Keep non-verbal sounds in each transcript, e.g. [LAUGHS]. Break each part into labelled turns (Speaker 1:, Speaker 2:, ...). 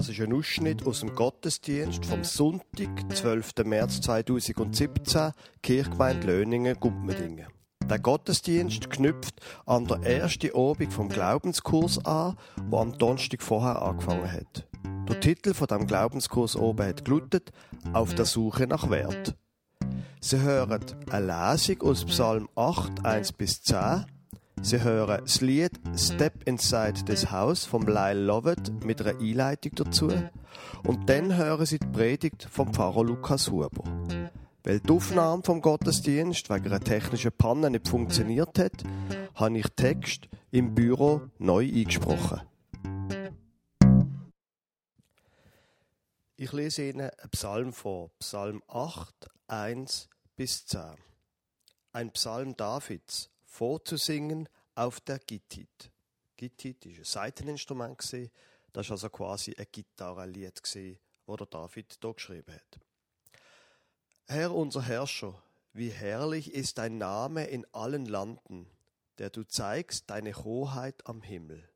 Speaker 1: Das ist ein Ausschnitt aus dem Gottesdienst vom Sonntag, 12. März 2017, Kirchgemeinde Löningen, Gumpmedingen. Der Gottesdienst knüpft an der ersten Obig vom Glaubenskurs an, wo am Donnerstag vorher angefangen hat. Der Titel von dem Glaubenskurs oben hat gelautet Auf der Suche nach Wert. Sie hören eine Lesung aus Psalm 8, 1 bis 10 Sie hören das Lied Step Inside This House vom Lyle Lovett mit einer Einleitung dazu. Und dann hören Sie die Predigt vom Pfarrer Lukas Huber. Weil die Aufnahme vom Gottesdienst wegen einer technischen Panne nicht funktioniert hat, habe ich Text im Büro neu eingesprochen. Ich lese Ihnen einen Psalm vor, Psalm 8, 1 bis 10. Ein Psalm Davids vorzusingen auf der Gittit. Gittit war ein Seiteninstrument. Das war also quasi ein Gitarrenlied, das der David hier geschrieben hat. Herr unser Herrscher, wie herrlich ist dein Name in allen Landen, der du zeigst deine Hoheit am Himmel.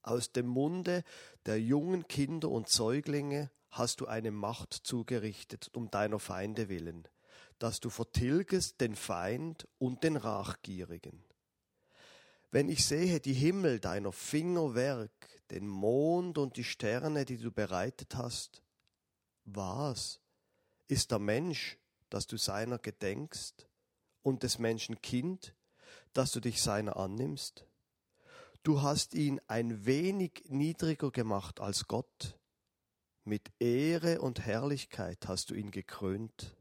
Speaker 1: Aus dem Munde der jungen Kinder und Säuglinge hast du eine Macht zugerichtet um deiner Feinde willen dass du vertilgest den Feind und den Rachgierigen. Wenn ich sehe die Himmel deiner Finger Werk, den Mond und die Sterne, die du bereitet hast, was ist der Mensch, dass du seiner gedenkst, und des Menschen Kind, dass du dich seiner annimmst? Du hast ihn ein wenig niedriger gemacht als Gott, mit Ehre und Herrlichkeit hast du ihn gekrönt.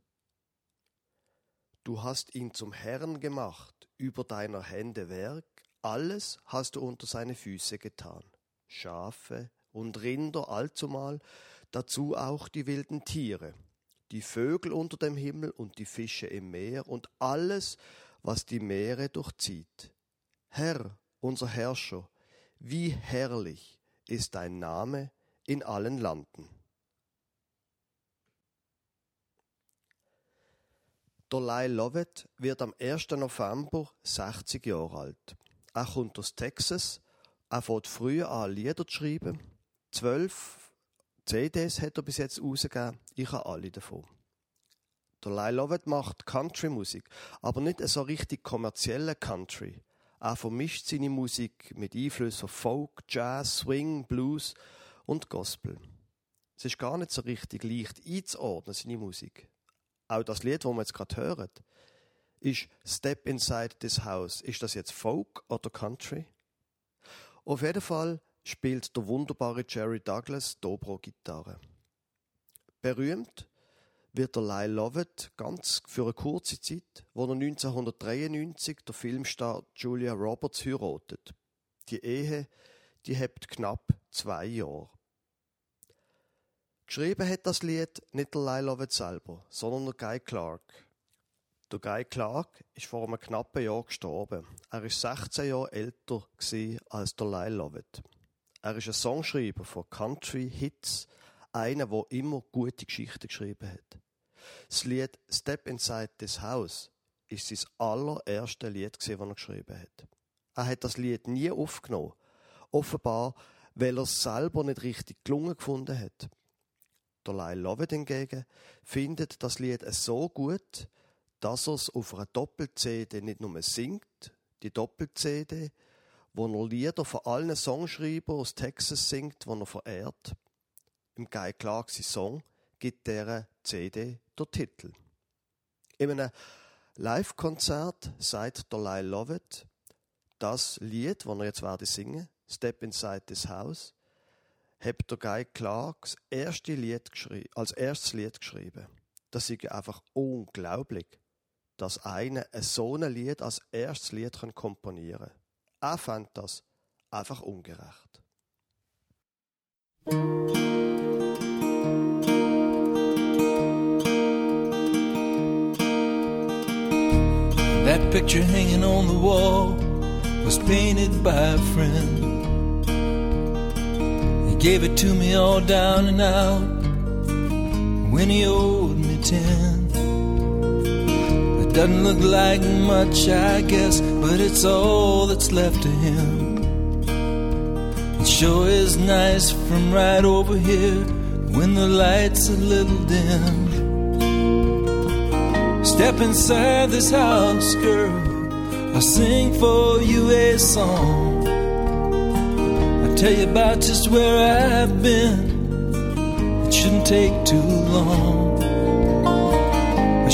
Speaker 1: Du hast ihn zum Herrn gemacht, über deiner Hände Werk, alles hast du unter seine Füße getan. Schafe und Rinder allzumal, dazu auch die wilden Tiere, die Vögel unter dem Himmel und die Fische im Meer und alles, was die Meere durchzieht. Herr, unser Herrscher, wie herrlich ist dein Name in allen Landen. Lyle Lovett wird am 1. November 60 Jahre alt. Er kommt aus Texas. Er fängt früh an, Lieder zu schreiben. Zwölf CDs hat er bis jetzt rausgegeben. Ich habe alle davon. Der Lyle Lovett macht Country-Musik, aber nicht so richtig kommerzielle Country. Er vermischt seine Musik mit Einflüssen von Folk, Jazz, Swing, Blues und Gospel. Es ist gar nicht so richtig leicht einzuordnen, seine Musik auch das Lied, das wir jetzt gerade hören, ist Step Inside This House. Ist das jetzt Folk oder Country? Auf jeden Fall spielt der wunderbare Jerry Douglas Dobro-Gitarre. Berühmt wird der Lyle Lovett ganz für eine kurze Zeit, wo er 1993 der Filmstar Julia Roberts heiratet. Die Ehe, die hebt knapp zwei Jahre. Geschrieben hat das Lied nicht der Lyle Lovett selber, sondern der Guy Clark. Der Guy Clark ist vor einem knappen Jahr gestorben. Er ist 16 Jahre älter als der Lyle Lovett. Er ist ein Songschreiber von Country Hits, einer, der immer gute Geschichten geschrieben hat. Das Lied Step Inside This House ist sein allererstes Lied, das er geschrieben hat. Er hat das Lied nie aufgenommen. Offenbar, weil er es selber nicht richtig gelungen gefunden hat. Der Lyle Lovett hingegen findet das Lied so gut, dass er es auf einer Doppel-CD nicht nur singt, die Doppel-CD, wo er Lieder von allen Songschreibern aus Texas singt, die er verehrt. Im Guy Clark Song gibt der CD der Titel. In einem Live-Konzert sagt Lyle Lovett, das Lied, das er jetzt werde singen, Step Inside This House, hat der Guy Clark das erste Lied als erstes Lied geschrieben. Das ist einfach unglaublich, dass einer so ein Lied als erstes Lied komponieren kann. Er fand das einfach ungerecht. That picture hanging on the wall was painted by a friend. Gave it to me all down and out when he owed me ten. Doesn't look like much, I guess, but it's all that's left to him.
Speaker 2: It sure is nice from right over here when the lights a little dim. Step inside this house, girl. I'll sing for you a song. I'll tell you about just where I've been. It shouldn't take too long.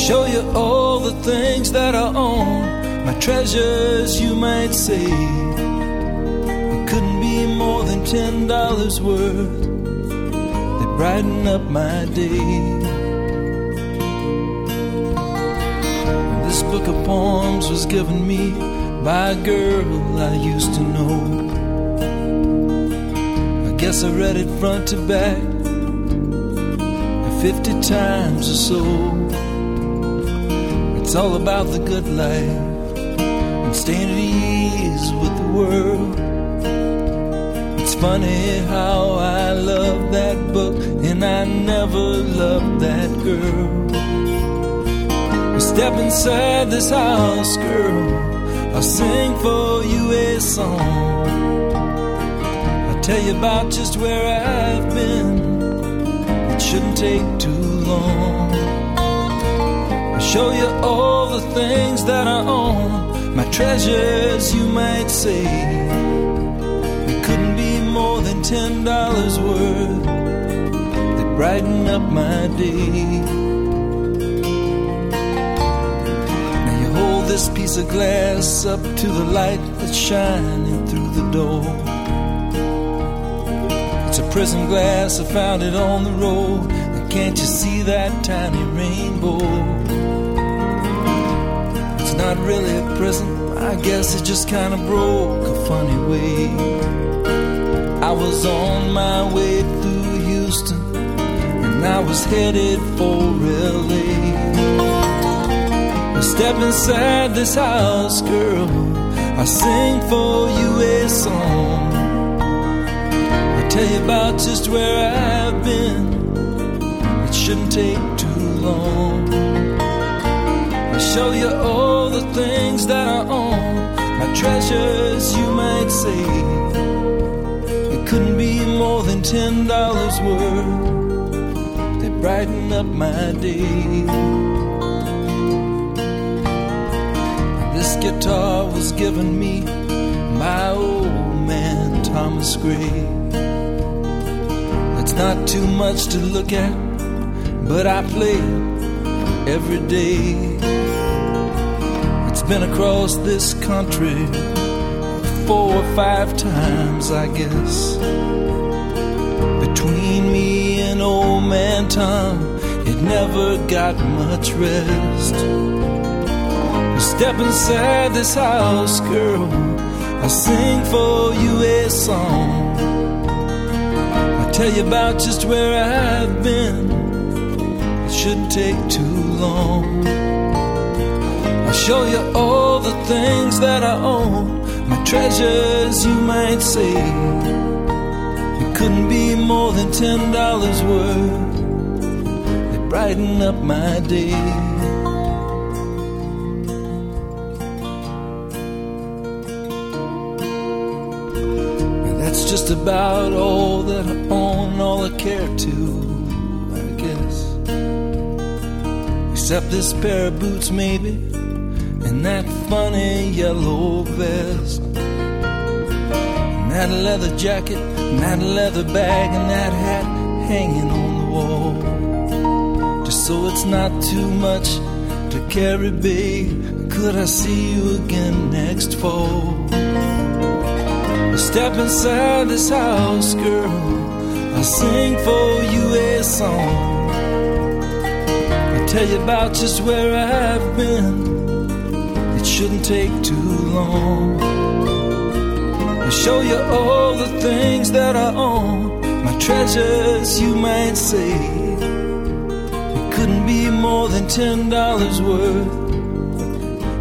Speaker 2: Show you all the things that I own. My treasures, you might say. It couldn't be more than ten dollars worth. They brighten up my day. This book of poems was given me by a girl I used to know. I guess I read it front to back 50 times or so. It's all about the good life and staying at ease with the world. It's funny how I love that book and I never loved that girl. Step inside this house, girl. I'll sing for you a song. I'll tell you about just where I've been. It shouldn't take too long. Show you all the things that I own. My treasures, you might say. It couldn't be more than ten dollars worth. They brighten up my day. Now you hold this piece of glass up to the light that's shining through the door. It's a prism glass, I found it on the road. Can't you see that tiny rainbow? Not really a prism, I guess it just kind of broke a funny way. I was on my way through Houston, and I was headed for LA. Step inside this house, girl. I sing for you a song. I tell you about just where I've been. It shouldn't take too long. I show you all things that I own, my treasures, you might say. It couldn't be more than ten dollars worth. They brighten up my day. This guitar was given me by old man Thomas Gray. It's not too much to look at, but I play every day. It's been across this country four or five times, I guess. Between me and old man Tom, it never got much rest. Step inside this house, girl. I'll sing for you a song. I'll tell you about just where I've been. It shouldn't take too long. Show you all the things that I own, my treasures, you might say. It couldn't be more than ten dollars worth. They brighten up my day. That's just about all that I own, all I care to, I guess. Except this pair of boots, maybe, and that funny yellow vest. And that leather jacket, and that leather bag, and that hat hanging on the wall. Just so it's not too much to carry, babe. Could I see you again next fall? Step inside this house, girl. I'll sing for you a song. I'll tell you about just where I've been. Shouldn't take too long. I'll show you all the things that I own. My treasures, you might say. It couldn't be more than ten dollars worth.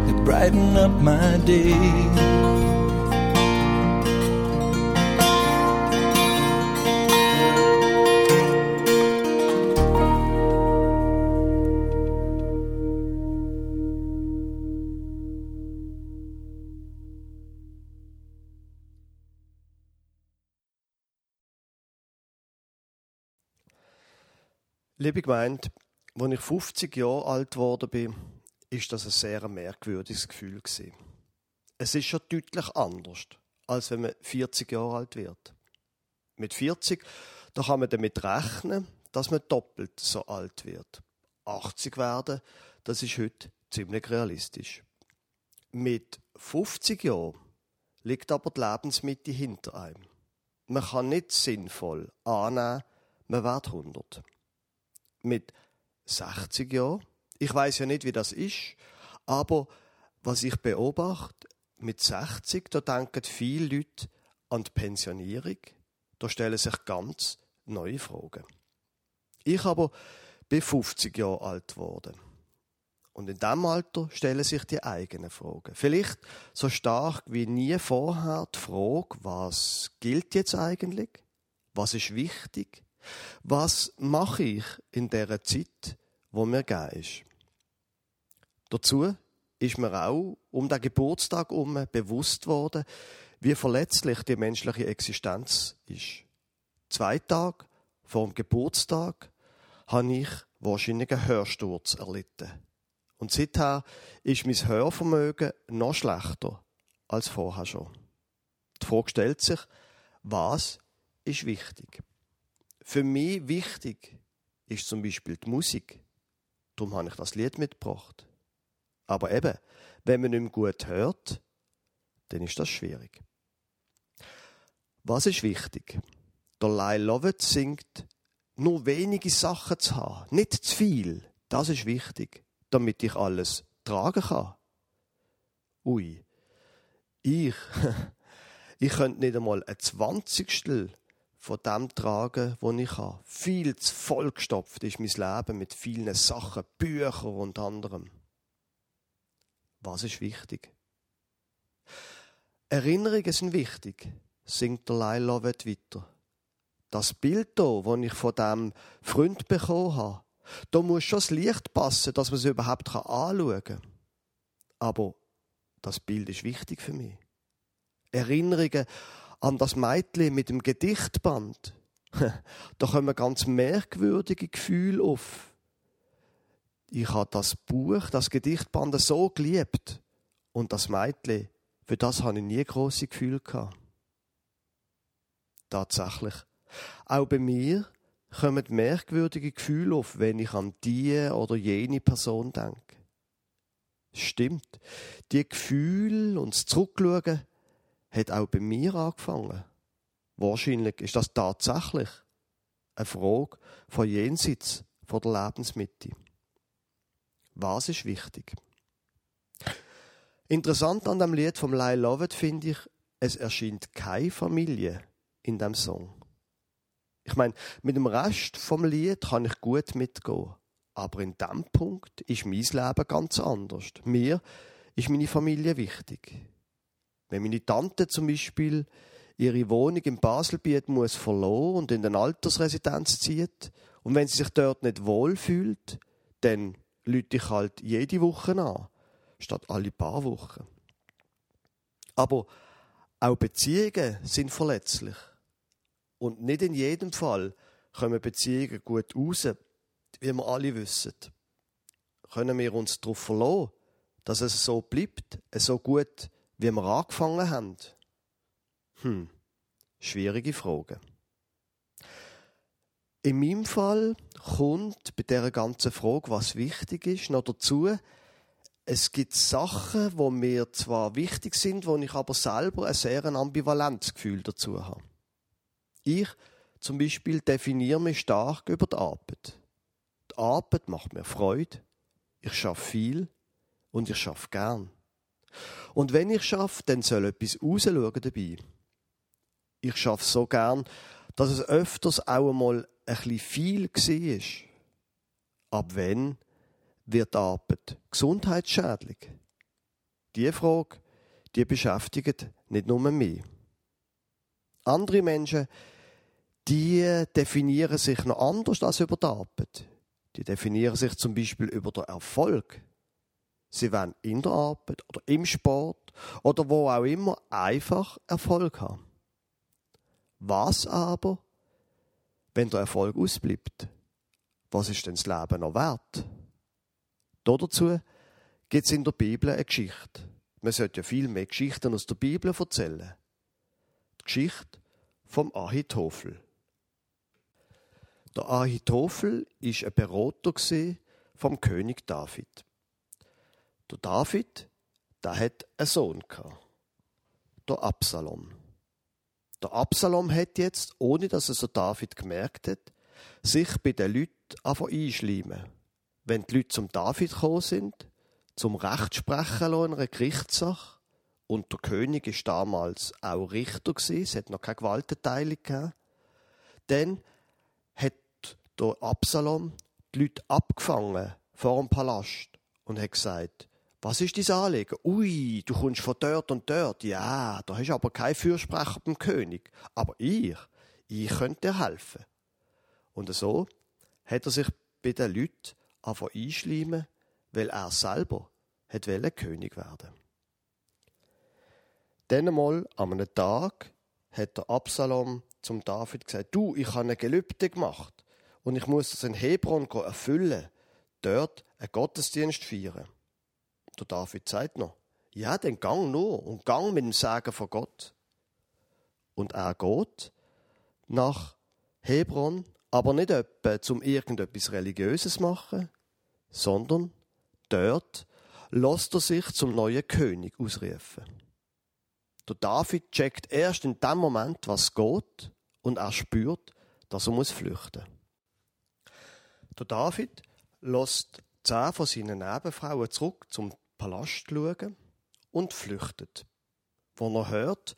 Speaker 2: They brighten up my day.
Speaker 1: Liebe Gemeinde, als ich 50 Jahre alt geworden bin, ist das ein sehr merkwürdiges Gefühl. Es ist schon deutlich anders, als wenn man 40 Jahre alt wird. Mit 40, da kann man damit rechnen, dass man doppelt so alt wird. 80 werden, das ist heute ziemlich realistisch. Mit 50 Jahren liegt aber die Lebensmitte hinter einem. Man kann nicht sinnvoll annehmen, man wird 100. Mit 60 Jahren, ich weiß ja nicht, wie das ist, aber was ich beobachte, mit 60, da denken viele Leute an die Pensionierung, da stellen sich ganz neue Fragen. Ich aber bin 50 Jahre alt geworden. Und in diesem Alter stellen sich die eigenen Fragen. Vielleicht so stark wie nie vorher die Frage, was gilt jetzt eigentlich? Was ist wichtig? Was mache ich in der Zeit, wo mir gegeben ist? Dazu ist mir auch um den Geburtstag herum bewusst worden, wie verletzlich die menschliche Existenz ist. Zwei Tage vor dem Geburtstag habe ich wahrscheinlich einen Hörsturz erlitten. Und seither ist mein Hörvermögen noch schlechter als vorher schon. Die Frage stellt sich, was ist wichtig? Für mich wichtig ist zum Beispiel die Musik. Darum habe ich das Lied mitgebracht. Aber eben, wenn man nicht gut hört, dann ist das schwierig. Was ist wichtig? Der Lyle Lovett singt, nur wenige Sachen zu haben, nicht zu viel. Das ist wichtig damit ich alles tragen kann. Ui, ich, [LAUGHS] ich könnte nicht einmal ein Zwanzigstel von dem tragen, was ich habe. Viel zu vollgestopft ist mein Leben mit vielen Sachen, Büchern und anderem. Was ist wichtig? Erinnerungen sind wichtig, singt der Lovett weiter. Das Bild hier, das ich von dem Freund bekommen habe, da muss schon das Licht passen, dass man es überhaupt anschauen kann. Aber das Bild ist wichtig für mich. Erinnerungen an das Mädchen mit dem Gedichtband. [LAUGHS] da kommen ganz merkwürdige Gefühle auf. Ich habe das Buch, das Gedichtband so geliebt. Und das Mädchen, für das habe ich nie große Gefühle gehabt. Tatsächlich. Auch bei mir kommen merkwürdige Gefühle auf, wenn ich an die oder jene Person denke. Stimmt. Die Gefühle und das Zurückschauen hat auch bei mir angefangen. Wahrscheinlich ist das tatsächlich eine Frage von jenseits von der Lebensmitte. Was ist wichtig? Interessant an dem Lied vom Lyle Lovett finde ich, es erscheint keine Familie in dem Song. Ich meine, mit dem Rest vom Lied kann ich gut mitgehen. Aber in dem Punkt ist mein Leben ganz anders. Mir ist meine Familie wichtig. Wenn meine Tante zum Beispiel ihre Wohnung im Baselbiet muss verloren und in eine Altersresidenz zieht und wenn sie sich dort nicht wohlfühlt, dann lüte ich halt jede Woche an, statt alle paar Wochen. Aber auch Beziehungen sind verletzlich. Und nicht in jedem Fall kommen Beziehungen gut raus, wie wir alle wissen. Können wir uns darauf verlassen, dass es so bleibt, so gut, wie wir angefangen haben? Hm, schwierige Frage. In meinem Fall kommt bei dieser ganzen Frage, was wichtig ist, noch dazu, es gibt Sachen, wo mir zwar wichtig sind, wo ich aber selber ein sehr ambivalentes Gefühl dazu habe. Ich zum Beispiel definiere mich stark über die Arbeit. Die Arbeit macht mir Freude, ich schaffe viel und ich schaffe gern. Und wenn ich schaffe, dann soll etwas rausschauen dabei. Ich schaffe so gern, dass es öfters auch einmal ein bisschen viel war. Ab wann wird die Arbeit gesundheitsschädlich? Diese Frage, die beschäftigt nicht nur mich. Andere Menschen die definieren sich noch anders als über die Arbeit. Die definieren sich zum Beispiel über den Erfolg. Sie wollen in der Arbeit oder im Sport oder wo auch immer einfach Erfolg haben. Was aber, wenn der Erfolg ausbleibt? was ist denn das Leben noch wert? Dazu gibt es in der Bibel eine Geschichte. Man sollte ja viel mehr Geschichten aus der Bibel erzählen. Die Geschichte vom Ahitophel. Der Ahitophel ist ein Berater vom König David. Der David, der hat einen Sohn gehabt. Der Absalom. Der Absalom hat jetzt, ohne dass es so David gemerkt hat, sich bei den Leuten einschleimen. Wenn die Leute zum David gekommen sind, zum Rechtsprechen in einer Gerichtssache, und der König ist damals auch Richter gewesen, es hat noch keine Gewaltenteilung gegeben, dann hat der Absalom die Leute abgefangen vor dem Palast und hat gesagt, was ist dein Anliegen? Ui, du kommst von dort und dort. Ja, da hast aber keinen Fürsprecher beim König. Aber ich, ich könnte dir helfen. Und so hat er sich bei den Leuten einfach einschleimen, weil er selber hat König werden Dann einmal an einem Tag hat der Absalom zum David gesagt, du, ich habe eine Gelübde gemacht und ich muss das in Hebron erfüllen, dort einen Gottesdienst feiern. Der David sagt noch, ja, dann gang nur und gang mit dem Sagen von Gott. Und er geht nach Hebron, aber nicht etwa zum irgendetwas Religiöses machen, sondern dort lässt er sich zum neuen König ausrufen. Der David checkt erst in dem Moment, was geht, und er spürt, dass er muss flüchten. Der David lässt zehn von seinen Nebenfrauen zurück zum Palast schauen und flüchtet, wo er hört,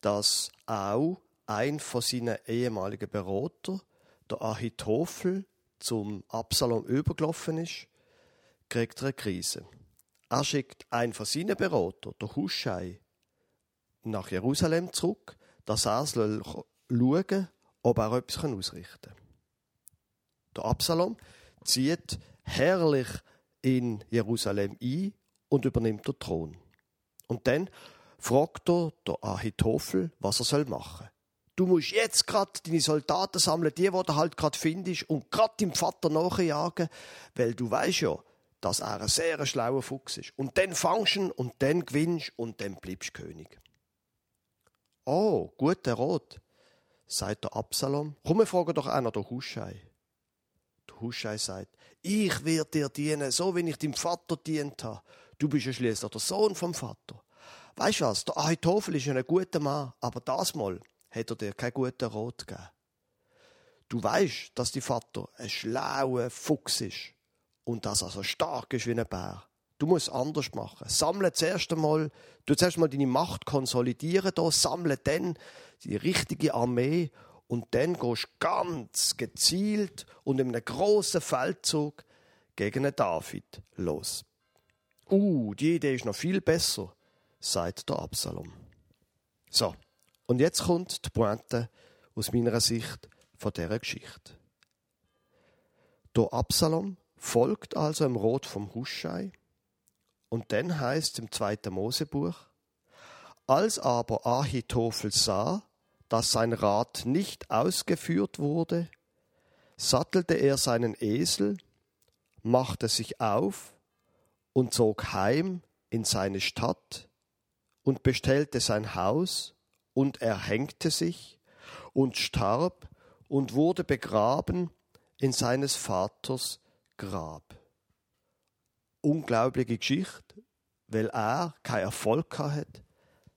Speaker 1: dass auch ein von seinen ehemaligen Berater, der Ahitophel, zum Absalom übergelaufen ist, kriegt er eine Krise. Er schickt einen von seinen Beratern, der Huschai, nach Jerusalem zurück, dass er schauen ob er etwas ausrichten kann. Der Absalom zieht herrlich in Jerusalem ein und übernimmt den Thron. Und dann fragt er der Ahitophel, was er soll machen. Du musst jetzt gerade deine Soldaten sammeln, die, die du halt gerade findest, und gerade deinem Vater nachjagen, weil du weißt ja, dass er ein sehr schlauer Fuchs ist. Und dann fangst du ihn und dann gewinnst und dann bleibst du König. Oh, guter Rot, sagt der Absalom. Komm, wir fragen doch einer der Huschei. Der Huschei sagt, ich werde dir dienen, so wie ich deinem Vater dient habe. Du bist ja schließlich der Sohn vom Vater. Weißt du was? Der Ahitophel ist ein guter Mann, aber das Mal hat er dir keinen guten Rot gegeben. Du weißt, dass dein Vater ein schlauer Fuchs ist und dass er so stark ist wie ein Bär. Du musst anders machen. Sammle zuerst einmal, du zuerst mal deine Macht konsolidieren da, sammle dann die richtige Armee und dann gehst du ganz gezielt und in einem großen Feldzug gegen den David los. Uh, die Idee ist noch viel besser, sagt der Absalom. So, und jetzt kommt die Pointe aus meiner Sicht von dieser Geschichte. Der Absalom folgt also im Rot vom Huschei und dann heißt im zweiten Mosebuch, als aber Ahitophel sah, dass sein Rat nicht ausgeführt wurde, sattelte er seinen Esel, machte sich auf und zog heim in seine Stadt und bestellte sein Haus und erhängte sich und starb und wurde begraben in seines Vaters Grab. Unglaubliche Geschichte, weil er keinen Erfolg hat,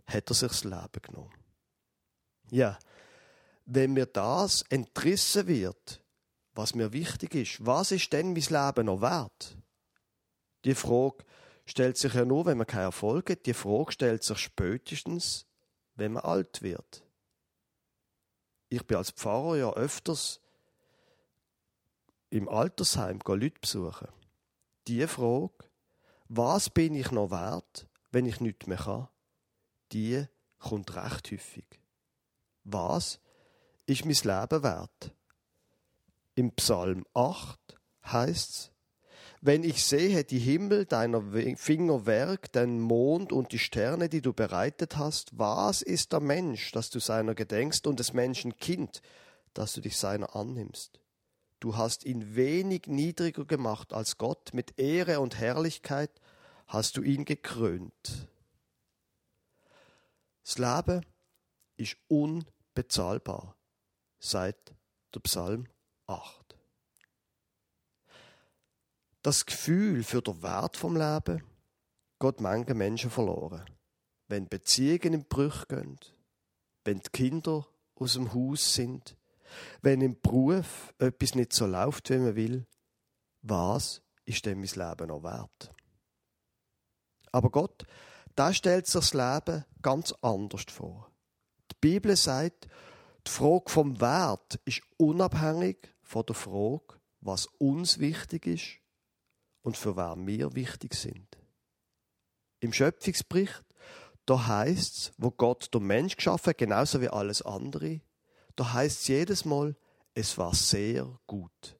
Speaker 1: hat er sich das Leben genommen. Ja, wenn mir das entrissen wird, was mir wichtig ist, was ist denn mein Leben noch wert? Die Frage stellt sich ja nur, wenn man keinen Erfolg hat. Die Frage stellt sich spätestens, wenn man alt wird. Ich bin als Pfarrer ja öfters im Altersheim Leute besuchen. Die Frage, was bin ich noch wert, wenn ich nichts mehr kann, die kommt recht häufig. Was ist mein Leben wert? Im Psalm 8 heißt es, wenn ich sehe die Himmel deiner Finger Werk, den Mond und die Sterne, die du bereitet hast, was ist der Mensch, dass du seiner gedenkst und des Menschen Kind, dass du dich seiner annimmst? Du hast ihn wenig niedriger gemacht als Gott. Mit Ehre und Herrlichkeit hast du ihn gekrönt. Das Leben ist unbezahlbar, seit der Psalm 8. Das Gefühl für den Wert vom Leben geht manche Menschen verloren. Wenn Beziehungen in Brüche gehen, wenn die Kinder aus dem Haus sind, wenn im Beruf etwas nicht so läuft, wie man will, was ist denn mein Leben noch wert? Aber Gott, da stellt sich das Leben ganz anders vor. Die Bibel sagt, die Frage vom Wert ist unabhängig von der Frage, was uns wichtig ist und für wer wir wichtig sind. Im Schöpfungsbericht, da heißt es, wo Gott den Mensch geschaffen hat, genauso wie alles andere, da heißt es jedes Mal, es war sehr gut.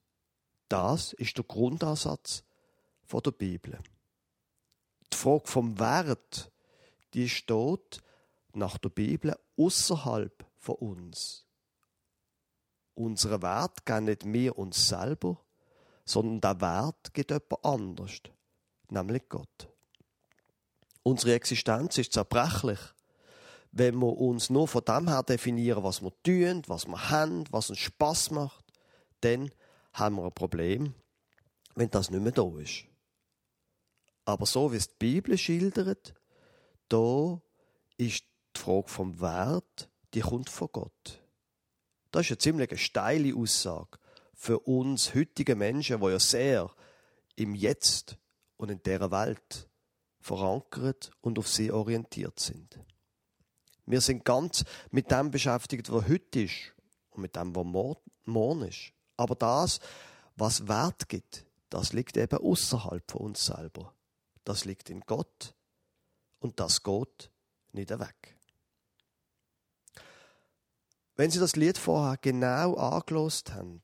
Speaker 1: Das ist der Grundansatz von der Bibel. Die Frage vom Wert, die steht nach der Bibel außerhalb von uns. Unseren Wert geben nicht wir uns selber, sondern der Wert geht jemand anders, nämlich Gott. Unsere Existenz ist zerbrechlich wenn wir uns nur von dem her definieren, was wir tun, was wir haben, was uns Spaß macht, dann haben wir ein Problem, wenn das nicht mehr da ist. Aber so wie es die Bibel schildert, da ist die Frage vom Wert, die kommt von Gott. Das ist eine ziemlich steile Aussage für uns heutige Menschen, die ja sehr im Jetzt und in dieser Welt verankert und auf sie orientiert sind. Wir sind ganz mit dem beschäftigt, was heute ist und mit dem, was morgen ist. Aber das, was Wert gibt, das liegt eben außerhalb von uns selber. Das liegt in Gott und das geht nicht weg. Wenn Sie das Lied vorher genau angelost haben,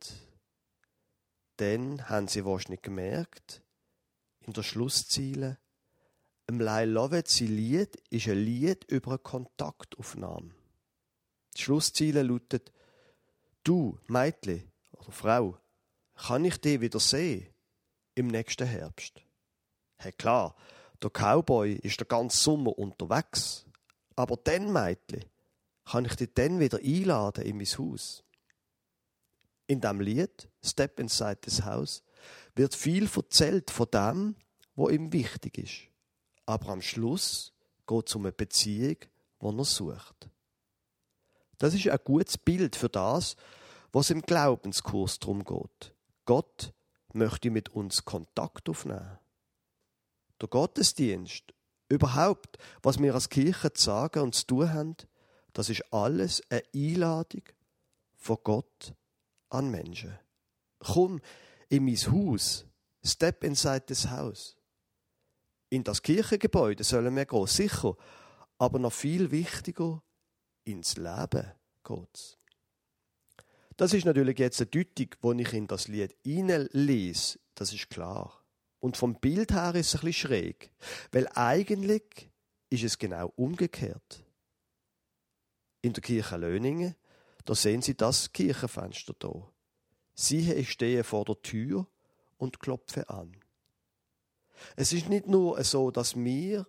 Speaker 1: dann haben Sie wahrscheinlich gemerkt, in der Schlussziele, im Lyle Lovett sein Lied ist ein Lied über eine Kontaktaufnahme. Die Schlussziele lautet, du, Mädchen oder Frau, kann ich dich wieder sehen im nächsten Herbst? Hey klar, der Cowboy ist den ganzen Sommer unterwegs, aber dann, Mädchen, kann ich dich dann wieder einladen in mein Haus. In dem Lied Step Inside this House wird viel erzählt von dem, was ihm wichtig ist aber am Schluss geht es um eine Beziehung, die er sucht. Das ist ein gutes Bild für das, was im Glaubenskurs darum geht. Gott möchte mit uns Kontakt aufnehmen. Der Gottesdienst, überhaupt, was wir als Kirche zu sagen und zu tun haben, das ist alles eine Einladung von Gott an Menschen. Komm in mein Haus, step inside this house. In das Kirchengebäude sollen wir gehen, sicher. Aber noch viel wichtiger, ins Leben geht's. Das ist natürlich jetzt eine Deutung, die ich in das Lied hineinlese. Das ist klar. Und vom Bild her ist es ein bisschen schräg. Weil eigentlich ist es genau umgekehrt. In der Kirche Löningen, da sehen Sie das Kirchenfenster da. Sie stehen vor der Tür und klopfen an. Es ist nicht nur so, dass wir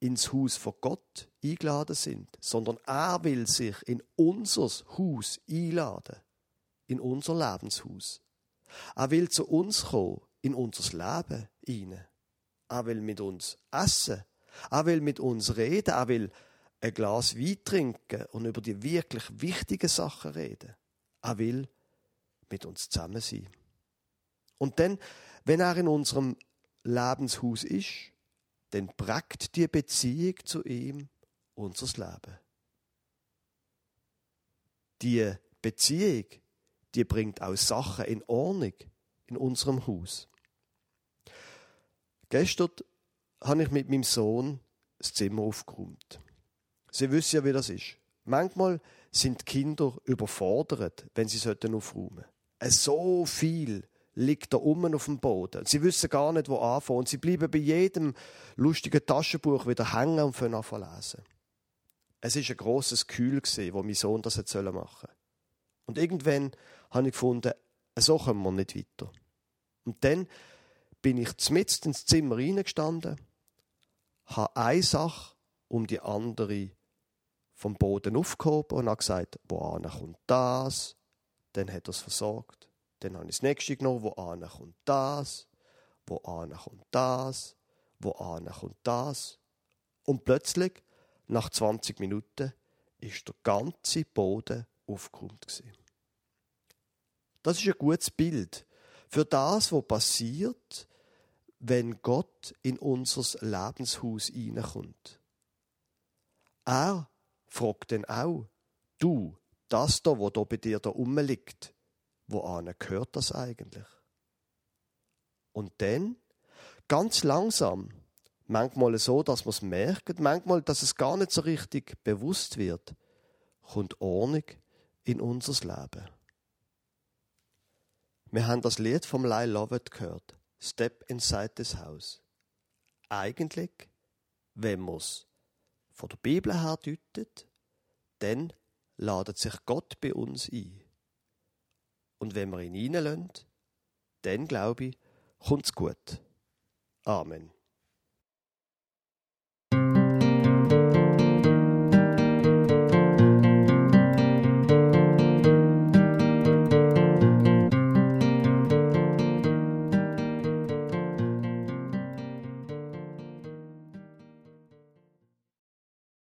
Speaker 1: ins Haus von Gott eingeladen sind, sondern er will sich in unser Haus einladen, in unser Lebenshaus. Er will zu uns kommen, in unser Leben hinein. Er will mit uns essen. Er will mit uns reden. Er will ein Glas Wein trinken und über die wirklich wichtigen Sachen reden. Er will mit uns zusammen sein. Und dann, wenn er in unserem Lebenshaus ist, dann prägt die Beziehung zu ihm unser Leben. Die Beziehung, die bringt auch Sachen in Ordnung in unserem Haus. Gestern habe ich mit meinem Sohn das Zimmer aufgeräumt. Sie wissen ja, wie das ist. Manchmal sind Kinder überfordert, wenn sie aufräumen sollten. So viel liegt da oben auf dem Boden. Sie wissen gar nicht, wo anfangen. Und sie bleiben bei jedem lustigen Taschenbuch wieder hängen und fangen an lesen. Es war ein grosses Kühl, wo mein Sohn das machen sollte. Und irgendwann habe ich gefunden, So kommen wir nicht weiter. Und dann bin ich mitten ins Zimmer reingestanden, habe eine Sache um die andere vom Boden aufgehoben und habe gesagt, wo kommt das? Dann hat er es versorgt. Dann habe ich das nächste genommen, wo kommt das? Wo kommt das? Wo kommt das? Und plötzlich, nach 20 Minuten, ist der ganze Boden aufgeräumt. Das ist ein gutes Bild für das, was passiert, wenn Gott in unser Lebenshaus hineinkommt. Er fragt dann auch, du, das da, wo da bei dir da rumliegt, wo an gehört das eigentlich? Und dann, ganz langsam, manchmal so, dass man es merkt, manchmal, dass es gar nicht so richtig bewusst wird, kommt Ordnung in unser Leben. Wir haben das Lied vom Lyle Lovett gehört. Step inside this house. Eigentlich, wenn man es von der Bibel her deutet, dann ladet sich Gott bei uns ein. Und wenn wir ihn reinlassen, dann glaube ich, kommt es gut. Amen.